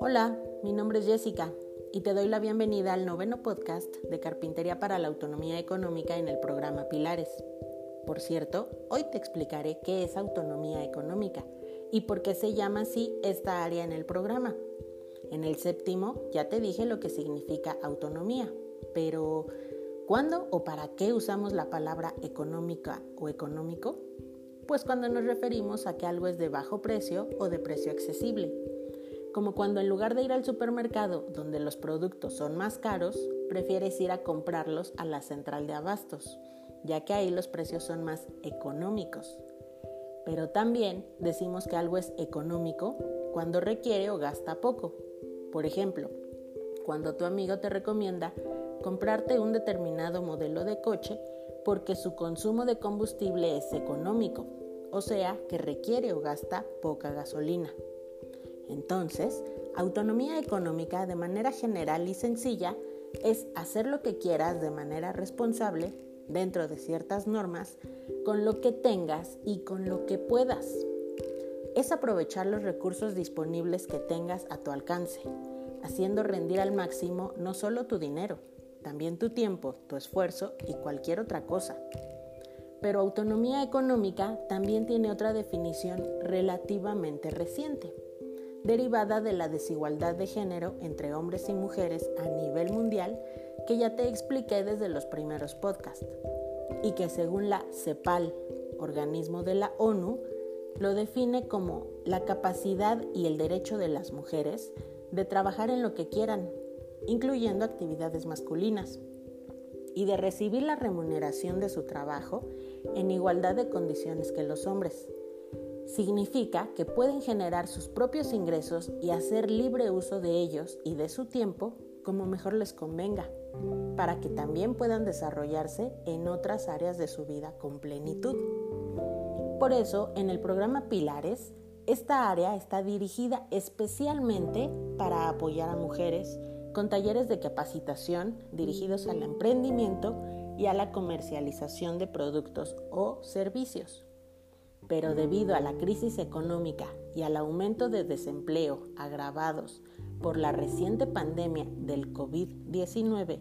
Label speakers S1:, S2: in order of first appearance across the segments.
S1: Hola, mi nombre es Jessica y te doy la bienvenida al noveno podcast de Carpintería para la Autonomía Económica en el programa Pilares. Por cierto, hoy te explicaré qué es autonomía económica y por qué se llama así esta área en el programa. En el séptimo ya te dije lo que significa autonomía, pero ¿cuándo o para qué usamos la palabra económica o económico? Pues cuando nos referimos a que algo es de bajo precio o de precio accesible como cuando en lugar de ir al supermercado donde los productos son más caros, prefieres ir a comprarlos a la central de abastos, ya que ahí los precios son más económicos. Pero también decimos que algo es económico cuando requiere o gasta poco. Por ejemplo, cuando tu amigo te recomienda comprarte un determinado modelo de coche porque su consumo de combustible es económico, o sea que requiere o gasta poca gasolina. Entonces, autonomía económica de manera general y sencilla es hacer lo que quieras de manera responsable, dentro de ciertas normas, con lo que tengas y con lo que puedas. Es aprovechar los recursos disponibles que tengas a tu alcance, haciendo rendir al máximo no solo tu dinero, también tu tiempo, tu esfuerzo y cualquier otra cosa. Pero autonomía económica también tiene otra definición relativamente reciente derivada de la desigualdad de género entre hombres y mujeres a nivel mundial que ya te expliqué desde los primeros podcasts y que según la CEPAL, organismo de la ONU, lo define como la capacidad y el derecho de las mujeres de trabajar en lo que quieran, incluyendo actividades masculinas, y de recibir la remuneración de su trabajo en igualdad de condiciones que los hombres Significa que pueden generar sus propios ingresos y hacer libre uso de ellos y de su tiempo como mejor les convenga, para que también puedan desarrollarse en otras áreas de su vida con plenitud. Por eso, en el programa Pilares, esta área está dirigida especialmente para apoyar a mujeres con talleres de capacitación dirigidos al emprendimiento y a la comercialización de productos o servicios pero debido a la crisis económica y al aumento de desempleo agravados por la reciente pandemia del COVID-19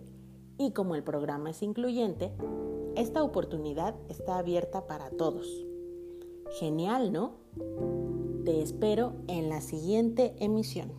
S1: y como el programa es incluyente, esta oportunidad está abierta para todos. Genial, ¿no? Te espero en la siguiente emisión.